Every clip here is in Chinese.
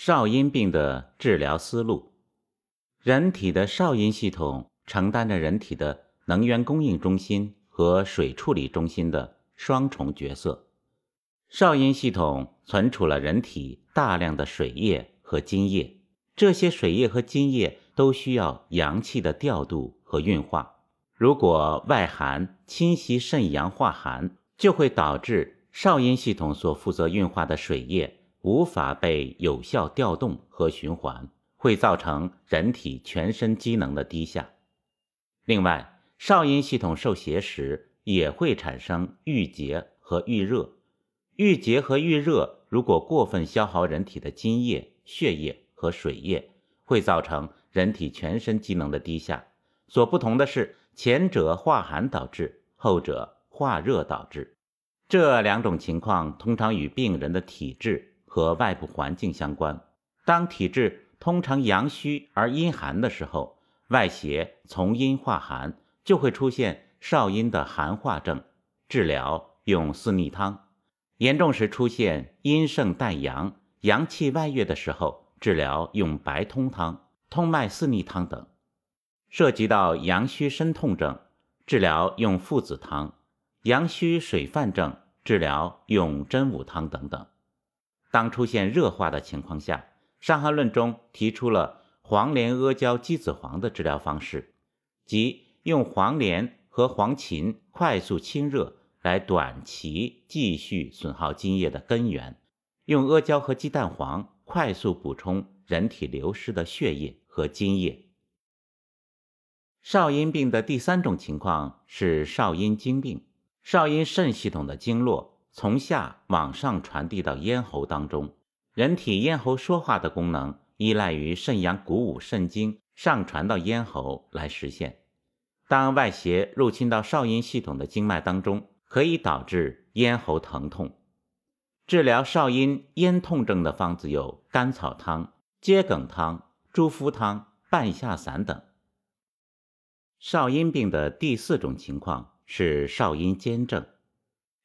少阴病的治疗思路，人体的少阴系统承担着人体的能源供应中心和水处理中心的双重角色。少阴系统存储了人体大量的水液和津液，这些水液和津液都需要阳气的调度和运化。如果外寒侵袭肾阳化寒，就会导致少阴系统所负责运化的水液无法被有效调动和循环，会造成人体全身机能的低下。另外，少阴系统受邪时也会产生郁结和郁热，郁结和郁热如果过分消耗人体的津液、血液和水液，会造成人体全身机能的低下。所不同的是。前者化寒导致，后者化热导致，这两种情况通常与病人的体质和外部环境相关。当体质通常阳虚而阴寒的时候，外邪从阴化寒，就会出现少阴的寒化症。治疗用四逆汤，严重时出现阴盛带阳、阳气外越的时候，治疗用白通汤、通脉四逆汤等。涉及到阳虚身痛症，治疗用附子汤；阳虚水泛症，治疗用真武汤等等。当出现热化的情况下，《伤寒论》中提出了黄连阿胶鸡子黄的治疗方式，即用黄连和黄芩快速清热来短期继续损耗津液的根源，用阿胶和鸡蛋黄快速补充人体流失的血液和津液。少阴病的第三种情况是少阴经病。少阴肾系统的经络从下往上传递到咽喉当中，人体咽喉说话的功能依赖于肾阳鼓舞肾经上传到咽喉来实现。当外邪入侵到少阴系统的经脉当中，可以导致咽喉疼痛。治疗少阴咽痛症的方子有甘草汤、桔梗汤、猪肤汤、半夏散等。少阴病的第四种情况是少阴兼症。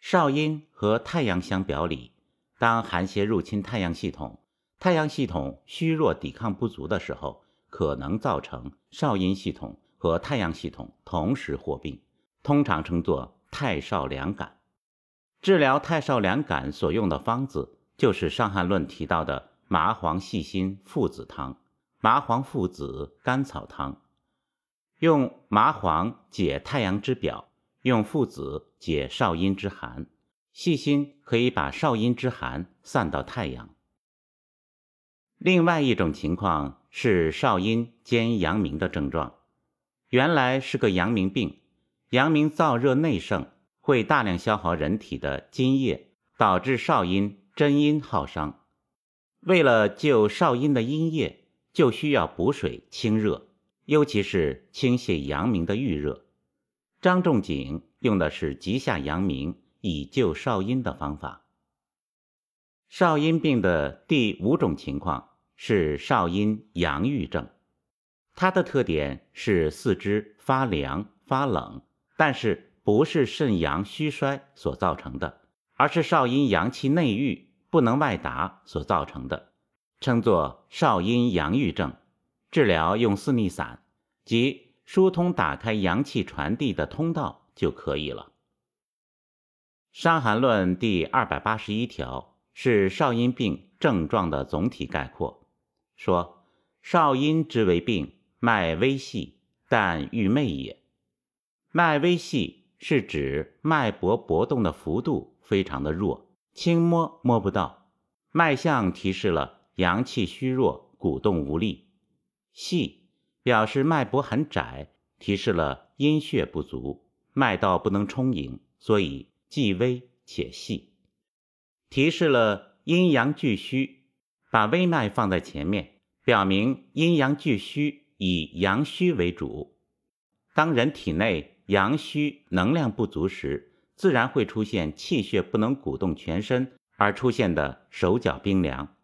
少阴和太阳相表里，当寒邪入侵太阳系统，太阳系统虚弱、抵抗不足的时候，可能造成少阴系统和太阳系统同时获病，通常称作太少两感。治疗太少两感所用的方子，就是《伤寒论》提到的麻黄细辛附子汤、麻黄附子甘草汤。用麻黄解太阳之表，用附子解少阴之寒。细心可以把少阴之寒散到太阳。另外一种情况是少阴兼阳明的症状，原来是个阳明病，阳明燥热内盛，会大量消耗人体的津液，导致少阴真阴耗伤。为了救少阴的阴液，就需要补水清热。尤其是清泻阳明的郁热，张仲景用的是急下阳明以救少阴的方法。少阴病的第五种情况是少阴阳郁症，它的特点是四肢发凉发冷，但是不是肾阳虚衰所造成的，而是少阴阳气内郁不能外达所造成的，称作少阴阳郁症。治疗用四逆散，即疏通打开阳气传递的通道就可以了。《伤寒论》第二百八十一条是少阴病症状的总体概括，说少阴之为病，脉微细，但欲寐也。脉微细是指脉搏搏动的幅度非常的弱，轻摸摸不到，脉象提示了阳气虚弱，鼓动无力。细表示脉搏很窄，提示了阴血不足，脉道不能充盈，所以既微且细，提示了阴阳俱虚。把微脉放在前面，表明阴阳俱虚，以阳虚为主。当人体内阳虚能量不足时，自然会出现气血不能鼓动全身而出现的手脚冰凉，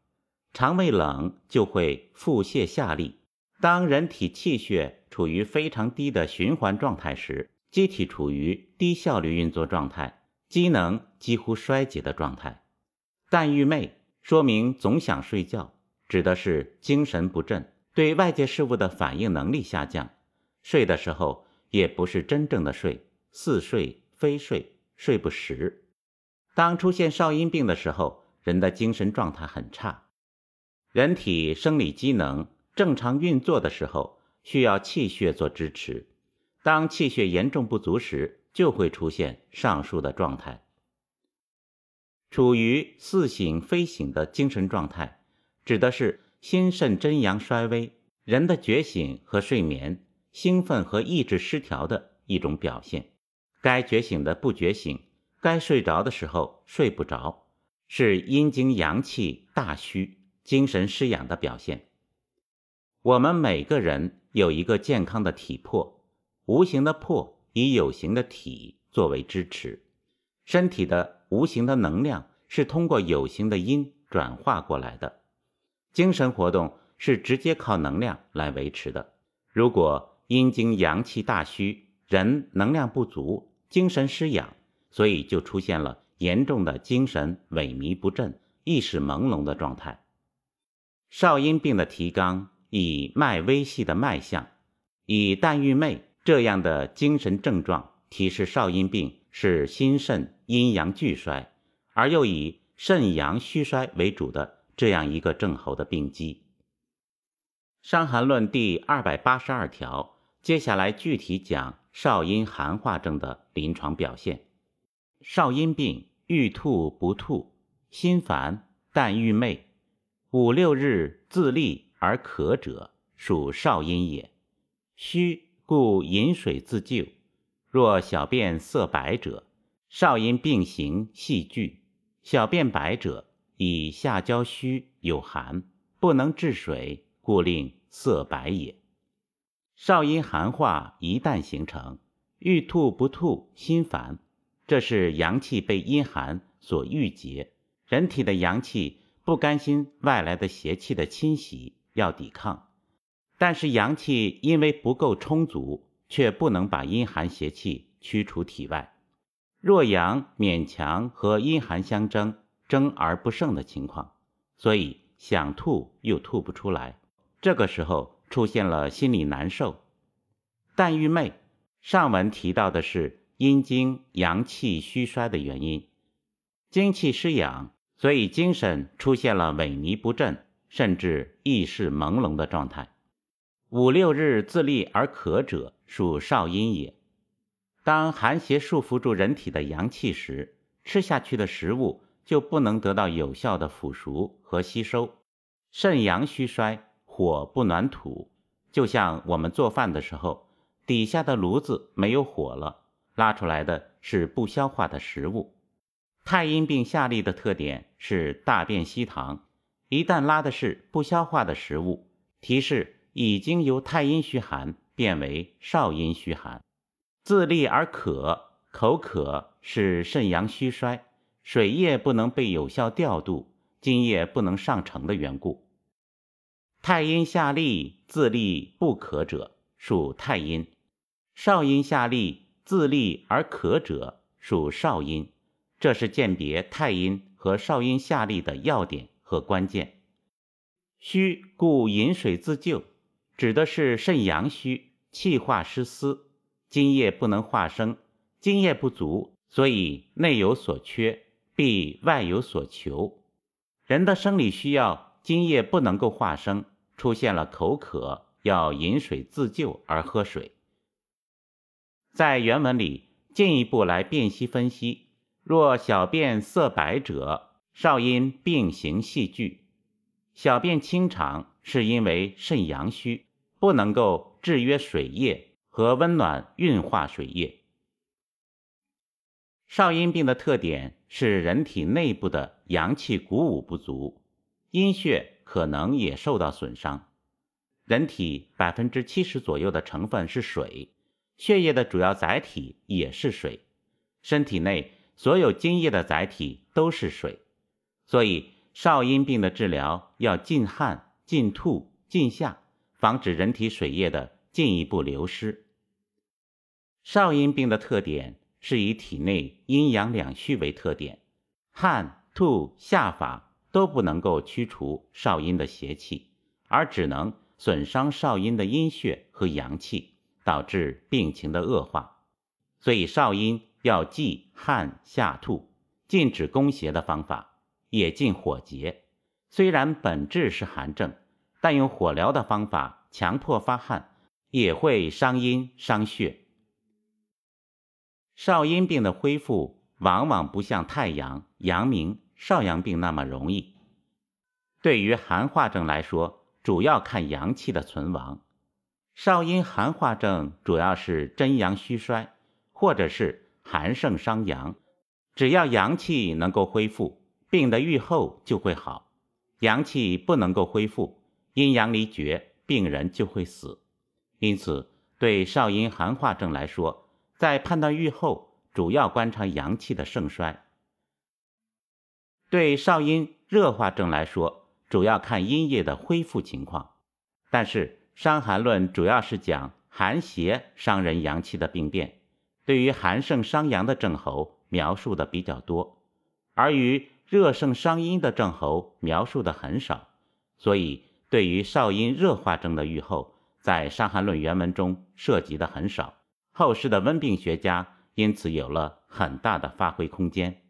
肠胃冷就会腹泻下痢。当人体气血处于非常低的循环状态时，机体处于低效率运作状态，机能几乎衰竭的状态。但欲寐说明总想睡觉，指的是精神不振，对外界事物的反应能力下降。睡的时候也不是真正的睡，似睡非睡，睡不实。当出现少阴病的时候，人的精神状态很差。人体生理机能正常运作的时候，需要气血做支持。当气血严重不足时，就会出现上述的状态。处于似醒非醒的精神状态，指的是心肾真阳衰微，人的觉醒和睡眠、兴奋和意志失调的一种表现。该觉醒的不觉醒，该睡着的时候睡不着，是阴经阳气大虚。精神失养的表现。我们每个人有一个健康的体魄，无形的魄以有形的体作为支持，身体的无形的能量是通过有形的阴转化过来的。精神活动是直接靠能量来维持的。如果阴经阳气大虚，人能量不足，精神失养，所以就出现了严重的精神萎靡不振、意识朦胧的状态。少阴病的提纲以脉微细的脉象，以淡郁寐这样的精神症状提示少阴病是心肾阴阳俱衰，而又以肾阳虚衰为主的这样一个症候的病机。《伤寒论》第二百八十二条，接下来具体讲少阴寒化症的临床表现。少阴病欲吐不吐，心烦淡郁寐。五六日自利而渴者，属少阴也。虚故饮水自救。若小便色白者，少阴病行细聚。小便白者，以下焦虚有寒，不能治水，故令色白也。少阴寒化一旦形成，欲吐不吐，心烦，这是阳气被阴寒所郁结，人体的阳气。不甘心外来的邪气的侵袭，要抵抗，但是阳气因为不够充足，却不能把阴寒邪气驱除体外。若阳勉强和阴寒相争，争而不胜的情况，所以想吐又吐不出来。这个时候出现了心里难受、淡郁寐。上文提到的是阴经阳气虚衰的原因，精气失养。所以精神出现了萎靡不振，甚至意识朦胧的状态。五六日自立而渴者，属少阴也。当寒邪束缚住人体的阳气时，吃下去的食物就不能得到有效的腐熟和吸收。肾阳虚衰，火不暖土，就像我们做饭的时候，底下的炉子没有火了，拉出来的是不消化的食物。太阴病下利的特点是大便稀溏，一旦拉的是不消化的食物，提示已经由太阴虚寒变为少阴虚寒。自利而渴，口渴是肾阳虚衰，水液不能被有效调度，津液不能上承的缘故。太阴下利自利不渴者，属太阴；少阴下利自利而渴者，属少阴。这是鉴别太阴和少阴下利的要点和关键。虚故饮水自救，指的是肾阳虚，气化失司，津液不能化生，津液不足，所以内有所缺，必外有所求。人的生理需要，津液不能够化生，出现了口渴，要饮水自救而喝水。在原文里进一步来辨析分析。若小便色白者，少阴病行细聚；小便清长，是因为肾阳虚，不能够制约水液和温暖运化水液。少阴病的特点是人体内部的阳气鼓舞不足，阴血可能也受到损伤。人体百分之七十左右的成分是水，血液的主要载体也是水，身体内。所有津液的载体都是水，所以少阴病的治疗要禁汗、禁吐、禁下，防止人体水液的进一步流失。少阴病的特点是以体内阴阳两虚为特点，汗、吐、下法都不能够驱除少阴的邪气，而只能损伤少阴的阴血和阳气，导致病情的恶化。所以少阴要忌汗下吐，禁止攻邪的方法，也进火结。虽然本质是寒症，但用火疗的方法强迫发汗，也会伤阴伤血。少阴病的恢复往往不像太阳、阳明、少阳病那么容易。对于寒化症来说，主要看阳气的存亡。少阴寒化症主要是真阳虚衰。或者是寒盛伤阳，只要阳气能够恢复，病的愈后就会好；阳气不能够恢复，阴阳离绝，病人就会死。因此，对少阴寒化症来说，在判断愈后，主要观察阳气的盛衰；对少阴热化症来说，主要看阴液的恢复情况。但是，《伤寒论》主要是讲寒邪伤人阳气的病变。对于寒盛伤阳的症候描述的比较多，而于热盛伤阴的症候描述的很少，所以对于少阴热化症的预后，在《伤寒论》原文中涉及的很少，后世的温病学家因此有了很大的发挥空间。